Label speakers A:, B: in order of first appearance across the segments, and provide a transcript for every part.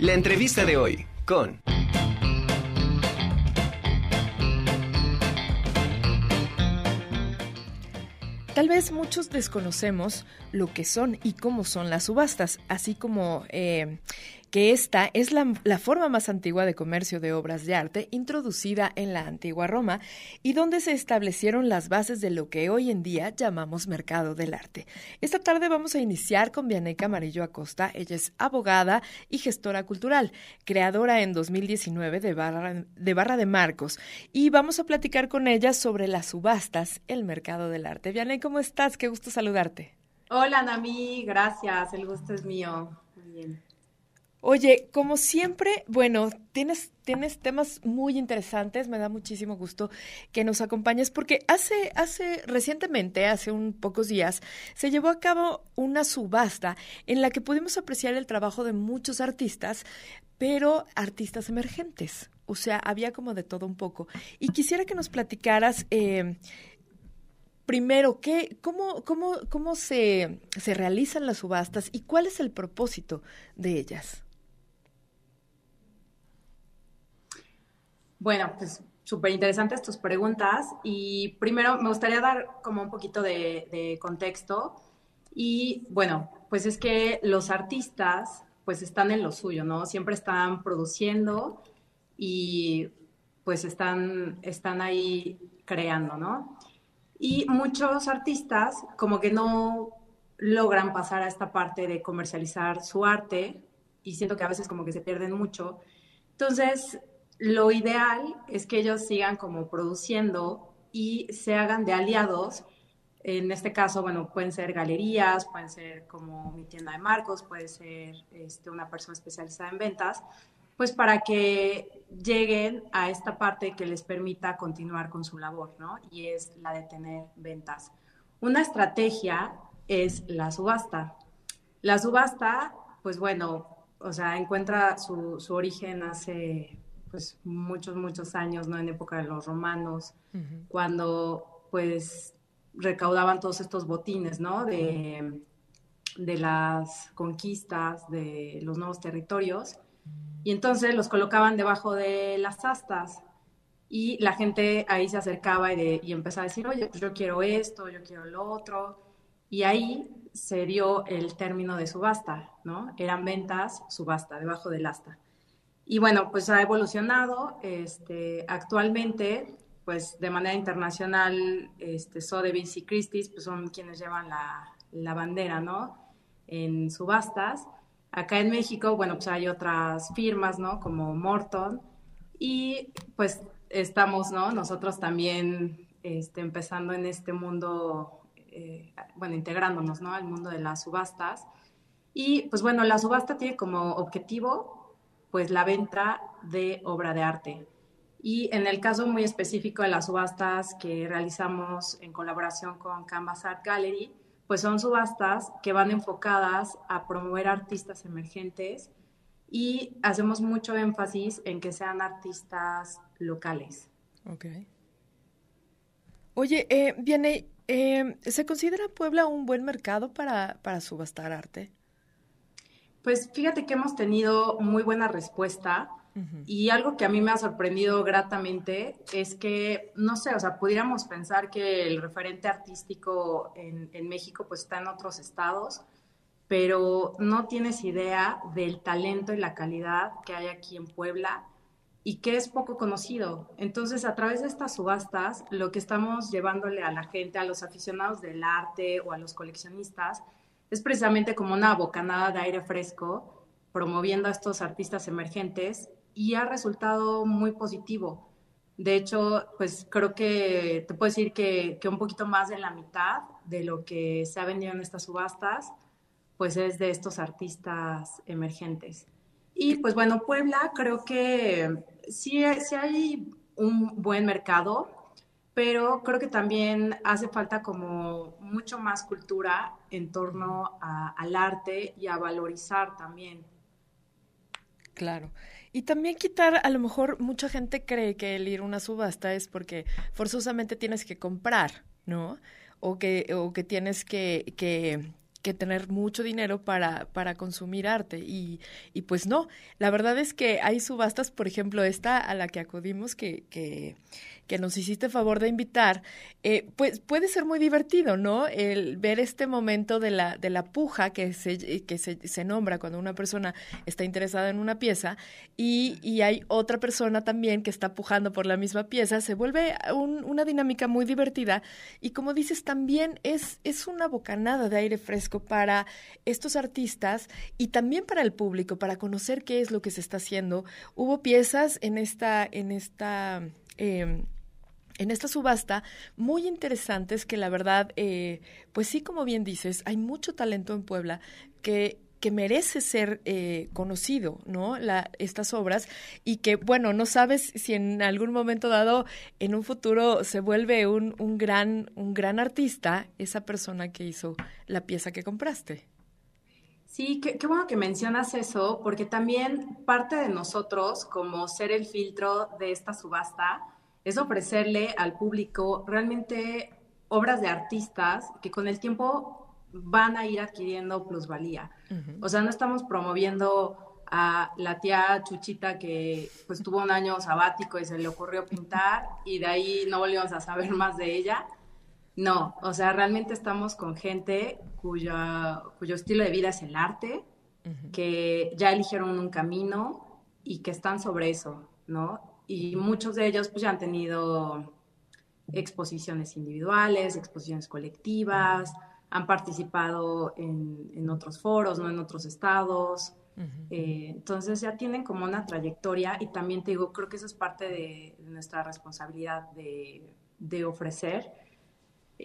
A: La entrevista de hoy con...
B: Tal vez muchos desconocemos lo que son y cómo son las subastas, así como eh, que esta es la, forma más antigua de comercio de obras de arte introducida en la antigua Roma y donde se establecieron las bases de lo que hoy en día llamamos mercado del arte. Esta tarde vamos a iniciar con Vianeca Amarillo Acosta. Ella es abogada y gestora cultural, creadora en 2019 de Barra de, Barra de Marcos y vamos a platicar con ella sobre las subastas, el mercado del arte. Vianey, ¿cómo estás? Qué gusto saludarte.
C: Hola, Nami, gracias, el gusto es mío. Muy bien.
B: Oye, como siempre, bueno, tienes, tienes temas muy interesantes, me da muchísimo gusto que nos acompañes porque hace, hace, recientemente, hace un pocos días, se llevó a cabo una subasta en la que pudimos apreciar el trabajo de muchos artistas, pero artistas emergentes. O sea, había como de todo un poco. Y quisiera que nos platicaras eh, primero, ¿qué, cómo, cómo, cómo se, se realizan las subastas y cuál es el propósito de ellas?
C: Bueno, pues súper interesantes tus preguntas y primero me gustaría dar como un poquito de, contexto y bueno, pues es que los artistas pues están en lo suyo, ¿no? Siempre están produciendo y pues están, están ahí creando, ¿no? Y muchos artistas como que no logran pasar a esta parte de comercializar su arte y siento que a veces como que se pierden mucho. Entonces, lo ideal es que ellos sigan como produciendo y se hagan de aliados. En este caso, bueno, pueden ser galerías, pueden ser como mi tienda de marcos, puede ser este, una persona especializada en ventas, pues para que lleguen a esta parte que les permita continuar con su labor, ¿no? Y es la de tener ventas. Una estrategia es la subasta. La subasta, pues bueno, o sea, encuentra su, su origen hace pues muchos, muchos años, ¿no? En época de los romanos, cuando pues recaudaban todos estos botines, ¿no? De, de las conquistas, de los nuevos territorios, y entonces los colocaban debajo de las astas y la gente ahí se acercaba y, y empezaba a decir, oye, pues yo quiero esto, yo quiero lo otro, y ahí se dio el término de subasta, ¿no? Eran ventas, subasta, debajo del asta. Y bueno, pues ha evolucionado. Este, actualmente, pues de manera internacional, este, Sotheby's y Christie's pues son quienes llevan la, la bandera, ¿no? En subastas. Acá en México, bueno, pues hay otras firmas, ¿no? Como Morton. Y pues estamos, ¿no? Nosotros también este, empezando en este mundo, eh, bueno, integrándonos, ¿no? Al mundo de las subastas. Y pues bueno, la subasta tiene como objetivo pues la venta de obra de arte. Y en el caso muy específico de las subastas que realizamos en colaboración con Canvas Art Gallery, pues son subastas que van enfocadas a promover artistas emergentes y hacemos mucho énfasis en que sean artistas locales.
B: Ok. Oye, eh, viene, eh, ¿se considera Puebla un buen mercado para, para subastar arte?
C: Pues fíjate que hemos tenido muy buena respuesta y algo que a mí me ha sorprendido gratamente es que, no sé, o sea, pudiéramos pensar que el referente artístico en, en México pues está en otros estados, pero no tienes idea del talento y la calidad que hay aquí en Puebla y que es poco conocido. Entonces, a través de estas subastas, lo que estamos llevándole a la gente, a los aficionados del arte o a los coleccionistas, es precisamente como una bocanada de aire fresco, promoviendo a estos artistas emergentes y ha resultado muy positivo. De hecho, pues creo que te puedo decir que, que, un poquito más de la mitad de lo que se ha vendido en estas subastas, pues es de estos artistas emergentes. Y pues bueno, Puebla creo que sí, sí hay un buen mercado, pero creo que también hace falta como mucho más cultura en torno al arte y a valorizar también.
B: Claro. Y también quitar, a lo mejor mucha gente cree que el ir a una subasta es porque forzosamente tienes que comprar, ¿no? O que, o que tienes que, que que tener mucho dinero para, para consumir arte. Y, y pues no, la verdad es que hay subastas, por ejemplo, esta a la que acudimos, que, que, que nos hiciste favor de invitar, eh, pues puede ser muy divertido, ¿no? El ver este momento de la, de la puja que, se, que se, se nombra cuando una persona está interesada en una pieza y, y, hay otra persona también que está pujando por la misma pieza, se vuelve un, una dinámica muy divertida y como dices, también es, es una bocanada de aire fresco para estos artistas y también para el público, para conocer qué es lo que se está haciendo. Hubo piezas en esta, en esta eh, en esta subasta muy interesantes que la verdad, eh, pues sí, como bien dices, hay mucho talento en Puebla que que merece ser eh, conocido, ¿no? Estas obras y que, bueno, no sabes si en algún momento dado, en un futuro, se vuelve un, un gran, un gran artista esa persona que hizo la pieza que compraste.
C: Sí, qué, bueno que mencionas eso, porque también parte de nosotros, como ser el filtro de esta subasta, es ofrecerle al público realmente obras de artistas que con el tiempo van a ir adquiriendo plusvalía. O sea, no estamos promoviendo a la tía Chuchita que pues tuvo un año sabático y se le ocurrió pintar y de ahí no volvimos a saber más de ella. No, o sea, realmente estamos con gente cuya, cuyo estilo de vida es el arte, que ya eligieron un camino y que están sobre eso, ¿no? y muchos de ellos pues ya han tenido exposiciones individuales, exposiciones colectivas, han participado en, en otros foros, no en otros estados. eh, entonces ya tienen como una trayectoria y también te digo, creo que eso es parte de, nuestra responsabilidad de, de ofrecer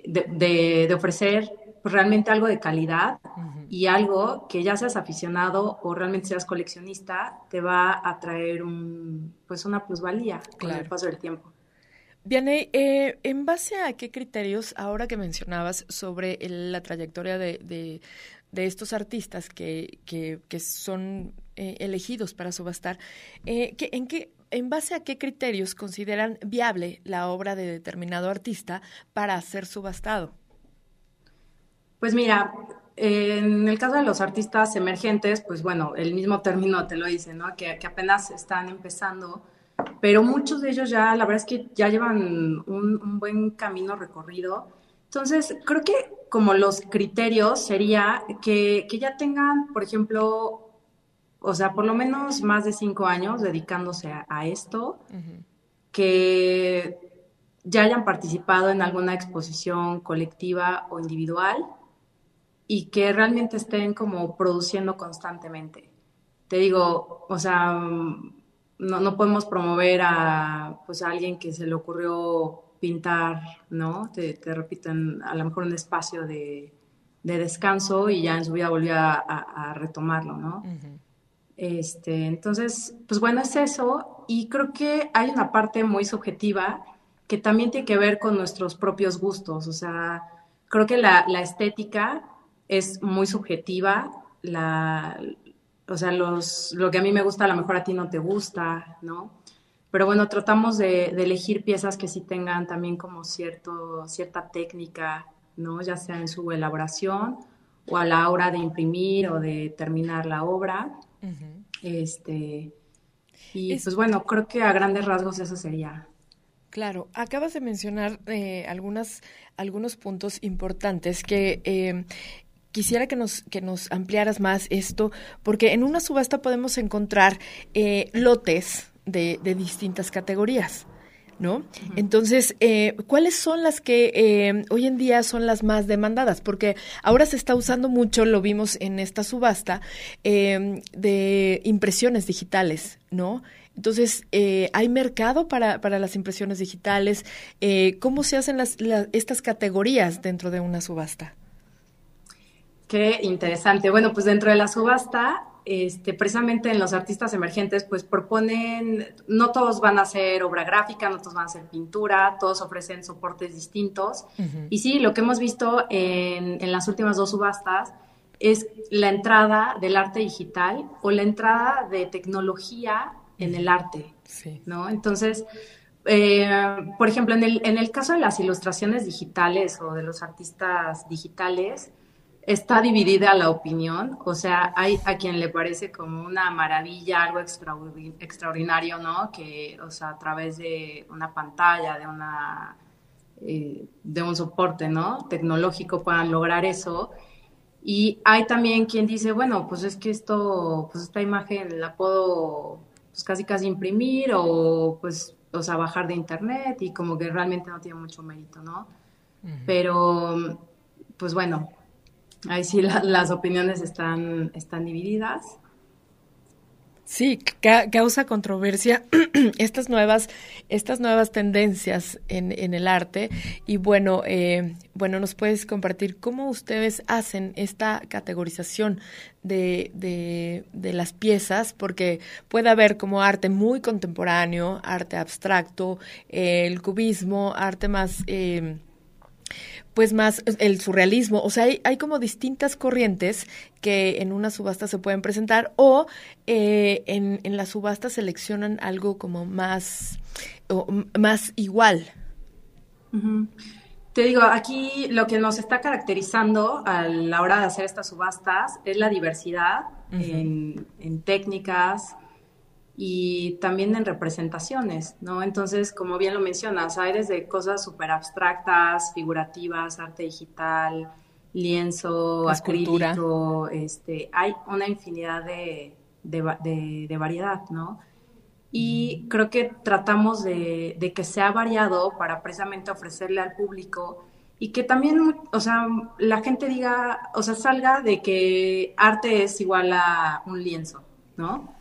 C: de, de, ofrecer realmente algo de calidad uh -huh. y algo que ya seas aficionado o realmente seas coleccionista, te va a traer un, pues una plusvalía claro. con el paso del tiempo.
B: Vianey, eh, ¿en base a qué criterios, ahora que mencionabas sobre el, la trayectoria de, de, estos artistas que, que, que son eh, elegidos para subastar, eh, ¿en qué ¿en base a qué criterios consideran viable la obra de determinado artista para ser subastado?
C: Pues mira, en el caso de los artistas emergentes, pues bueno, el mismo término te lo dice, ¿no? Que apenas están empezando, pero muchos de ellos ya, la verdad es que ya llevan un, un buen camino recorrido. Entonces, creo que como los criterios sería que, que ya tengan, por ejemplo, o sea, por lo menos más de cinco años dedicándose a, a esto, uh -huh. que ya hayan participado en alguna exposición colectiva o individual y que realmente estén como produciendo constantemente. Te digo, o sea, no, no podemos promover a, pues, a alguien que se le ocurrió pintar, ¿no? Te, te repito, en, a lo mejor un espacio de, de, descanso y ya en su vida volvió a, a, a retomarlo, ¿no? Uh -huh. Este, entonces, pues bueno, es eso. Y creo que hay una parte muy subjetiva que también tiene que ver con nuestros propios gustos. O sea, creo que la, la estética es muy subjetiva. La, o sea, los, lo que a mí me gusta a lo mejor a ti no te gusta, ¿no? Pero bueno, tratamos de, de elegir piezas que sí tengan también como cierto, cierta técnica, ¿no? Ya sea en su elaboración o a la hora de imprimir o de terminar la obra. Uh -huh. Este, y es, pues bueno, creo que a grandes rasgos eso sería.
B: Claro, acabas de mencionar eh, algunas, algunos puntos importantes que eh, quisiera que nos, que nos ampliaras más esto, porque en una subasta podemos encontrar eh, lotes de, de distintas categorías. ¿no? Uh -huh. Entonces, eh, ¿cuáles son las que eh, hoy en día son las más demandadas? Porque ahora se está usando mucho, lo vimos en esta subasta, eh, de impresiones digitales, ¿no? Entonces, eh, ¿hay mercado para, para, las impresiones digitales? Eh, ¿Cómo se hacen las, las, estas categorías dentro de una subasta?
C: Qué interesante. Bueno, pues dentro de la subasta este, precisamente en los artistas emergentes, pues proponen, no todos van a hacer obra gráfica, no todos van a hacer pintura, todos ofrecen soportes distintos. Uh -huh. Y sí, lo que hemos visto en, en, las últimas dos subastas es la entrada del arte digital o la entrada de tecnología en el arte, sí. ¿no? Entonces, eh, por ejemplo, en el, en el caso de las ilustraciones digitales o de los artistas digitales, está dividida la opinión, o sea, hay a quien le parece como una maravilla, algo extraordinario, ¿no? Que, o sea, a través de una pantalla, de una eh, de un soporte, ¿no? Tecnológico puedan lograr eso. Y hay también quien dice, bueno, pues es que esto, pues esta imagen la puedo, pues casi casi imprimir o, pues, o sea, bajar de internet y como que realmente no tiene mucho mérito, ¿no? Pero, pues bueno, ahí sí las opiniones están, están divididas.
B: Sí, causa controversia estas nuevas, estas nuevas tendencias en, en el arte. Y bueno, eh, bueno, nos puedes compartir cómo ustedes hacen esta categorización de, de, de, las piezas, porque puede haber como arte muy contemporáneo, arte abstracto, el cubismo, arte más eh, pues más el surrealismo, o sea, hay, hay, como distintas corrientes que en una subasta se pueden presentar o eh, en, en la subasta seleccionan algo como más, o, más igual.
C: Te digo, aquí lo que nos está caracterizando a la hora de hacer estas subastas es la diversidad en, en técnicas, y también en representaciones, ¿no? Entonces, como bien lo mencionas, hay desde cosas súper abstractas, figurativas, arte digital, lienzo, acrílico, este, hay una infinidad de, de, variedad, ¿no? Y creo que tratamos de, de, que sea variado para precisamente ofrecerle al público y que también, o sea, la gente diga, o sea, salga de que arte es igual a un lienzo, ¿no?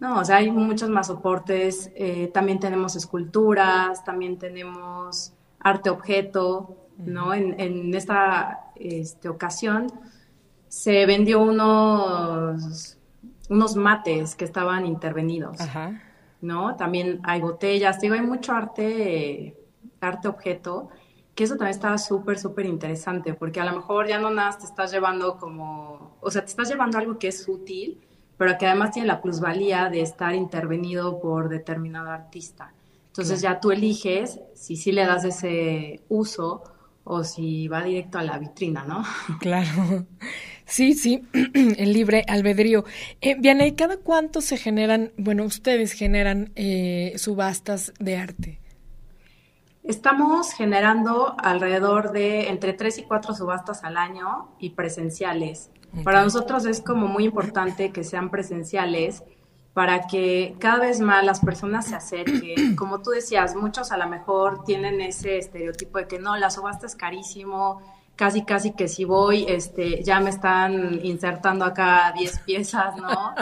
C: No, o sea, hay muchos más soportes, eh, también tenemos esculturas, también tenemos arte objeto, ¿no? En, esta este, ocasión se vendió unos, unos mates que estaban intervenidos, ¿no? También hay botellas, digo, hay mucho arte, arte objeto, que eso también estaba súper, súper interesante, porque a lo mejor ya no nada te estás llevando como, o sea, te estás llevando algo que es útil, pero que además tiene la plusvalía de estar intervenido por determinado artista. Entonces ya tú eliges si sí le das ese uso o si va directo a la vitrina, ¿no?
B: Claro. Sí, sí, el libre albedrío. Eh, ¿y cada cuánto se generan, bueno, ustedes generan eh, subastas de arte?
C: Estamos generando alrededor de entre tres y cuatro subastas al año y presenciales. Para nosotros es como muy importante que sean presenciales para que cada vez más las personas se acerquen. Como tú decías, muchos a lo mejor tienen ese estereotipo de que no, la subasta es carísimo, casi casi que si voy, este, ya me están insertando acá 10 piezas, ¿no?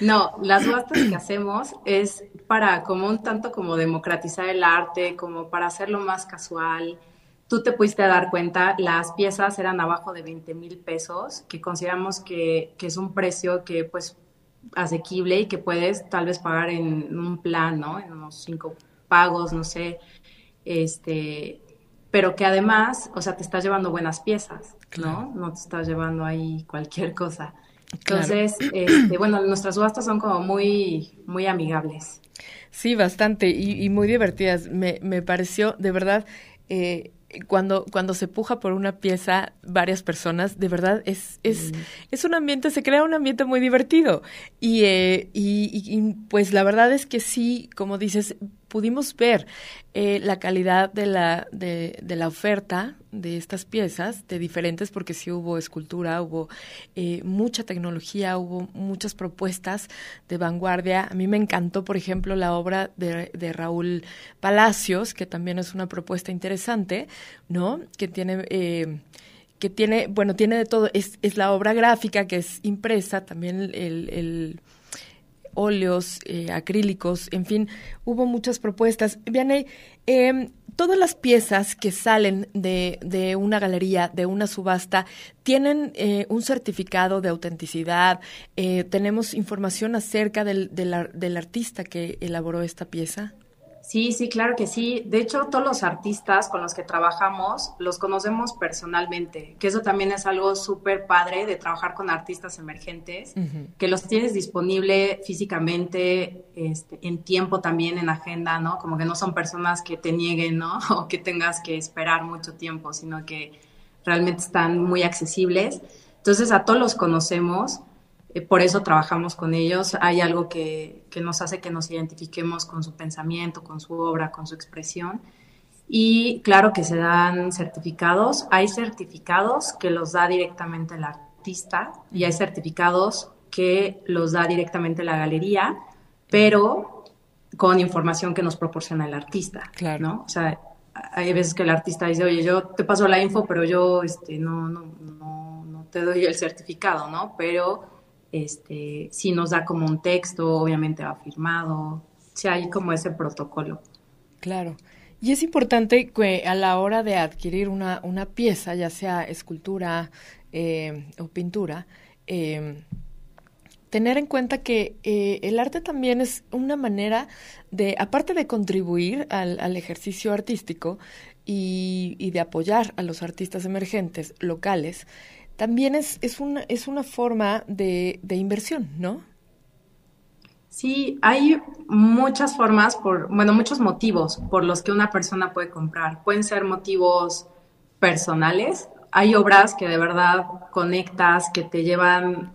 C: No, las subastas que hacemos es para como un tanto como democratizar el arte, como para hacerlo más casual, tú te pudiste dar cuenta, las piezas eran abajo de 20 mil pesos, que consideramos que, que, es un precio que pues asequible y que puedes tal vez pagar en un plan, ¿no? En unos cinco pagos, no sé, este, pero que además, o sea, te estás llevando buenas piezas, ¿no? No te estás llevando ahí cualquier cosa. Entonces, este, bueno, nuestras subastas son como muy, muy amigables.
B: Sí, bastante y, y muy divertidas. Me, me pareció, de verdad, eh, cuando, cuando se puja por una pieza varias personas, de verdad es, es, mm. es un ambiente, se crea un ambiente muy divertido. Y, eh, y, y, pues la verdad es que sí, como dices, pudimos ver eh, la calidad de la, de, de, la oferta de estas piezas, de diferentes, porque sí hubo escultura, hubo eh, mucha tecnología, hubo muchas propuestas de vanguardia. A mí me encantó, por ejemplo, la obra de, de Raúl Palacios, que también es una propuesta interesante, ¿no? Que tiene... Eh, que tiene, bueno, tiene de todo, es, es la obra gráfica que es impresa, también el, el óleos, eh, acrílicos, en fin, hubo muchas propuestas. Vianney, eh, todas las piezas que salen de, de, una galería, de una subasta, tienen eh, un certificado de autenticidad. Eh, ¿Tenemos información acerca del, del artista que elaboró esta pieza?
C: Sí, sí, claro que sí. De hecho, todos los artistas con los que trabajamos los conocemos personalmente, que eso también es algo súper padre de trabajar con artistas emergentes, que los tienes disponible físicamente, este, en tiempo también, en agenda, ¿no? Como que no son personas que te nieguen, ¿no? O que tengas que esperar mucho tiempo, sino que realmente están muy accesibles. Entonces a todos los conocemos, por eso trabajamos con ellos. Hay algo que, que, nos hace que nos identifiquemos con su pensamiento, con su obra, con su expresión. Y claro que se dan certificados. Hay certificados que los da directamente el artista y hay certificados que los da directamente la galería, pero con información que nos proporciona el artista. Claro. ¿no? O sea, hay veces que el artista dice, oye, yo te paso la info, pero yo este, no, no, no, no te doy el certificado, ¿no? Pero este, sí nos da como un texto, obviamente va firmado, sí hay como ese protocolo.
B: Claro. Y es importante que a la hora de adquirir una, una pieza, ya sea escultura eh, o pintura, eh, tener en cuenta que eh, el arte también es una manera de, aparte de contribuir al, ejercicio artístico y, de apoyar a los artistas emergentes locales, también es, es, una, es una forma de, de inversión, ¿no?
C: Sí, hay muchas formas, por, bueno, muchos motivos por los que una persona puede comprar. Pueden ser motivos personales. Hay obras que de verdad conectas, que te llevan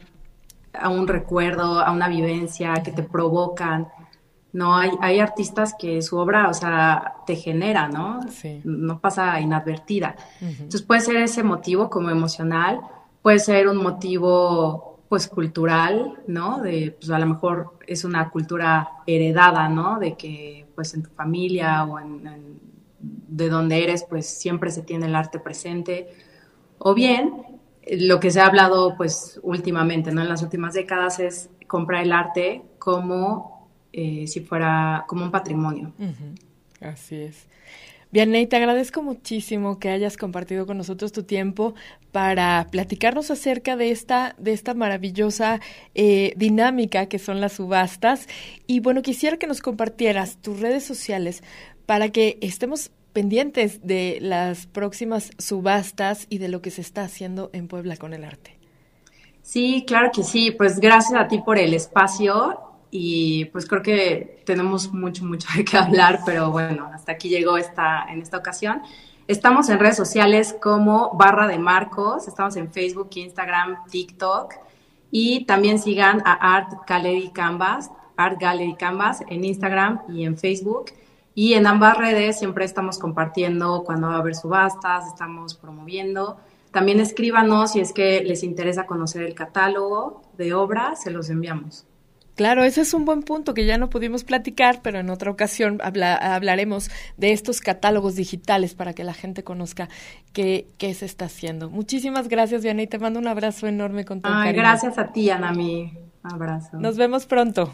C: a un recuerdo, a una vivencia, que te provocan. No, hay, hay artistas que su obra, o sea, te genera, ¿no? No pasa inadvertida. Entonces puede ser ese motivo como emocional, puede ser un motivo pues cultural, ¿no? De, pues a lo mejor es una cultura heredada, ¿no? De que pues en tu familia o en de donde eres pues siempre se tiene el arte presente. O bien lo que se ha hablado pues últimamente, ¿no? En las últimas décadas es comprar el arte como eh, si fuera como un patrimonio.
B: Así es. Vianney, te agradezco muchísimo que hayas compartido con nosotros tu tiempo para platicarnos acerca de esta, de esta maravillosa eh, dinámica que son las subastas. Y bueno, quisiera que nos compartieras tus redes sociales para que estemos pendientes de las próximas subastas y de lo que se está haciendo en Puebla con el arte.
C: Sí, claro que sí. Pues gracias a ti por el espacio y pues creo que tenemos mucho, mucho de qué hablar, pero bueno, hasta aquí llegó esta, en esta ocasión. Estamos en redes sociales como Barra de Marcos, estamos en Facebook, Instagram, TikTok y también sigan a Art Gallery Canvas, Art Gallery Canvas en Instagram y en Facebook. Y en ambas redes siempre estamos compartiendo cuando va a haber subastas, estamos promoviendo. También escríbanos si es que les interesa conocer el catálogo de obras, se los enviamos.
B: Claro, ese es un buen punto que ya no pudimos platicar, pero en otra ocasión hablaremos de estos catálogos digitales para que la gente conozca qué, qué se está haciendo. Muchísimas gracias, Diana, y te mando un abrazo enorme con tu
C: Ay, Gracias a ti, Ana, mi abrazo.
B: Nos vemos pronto.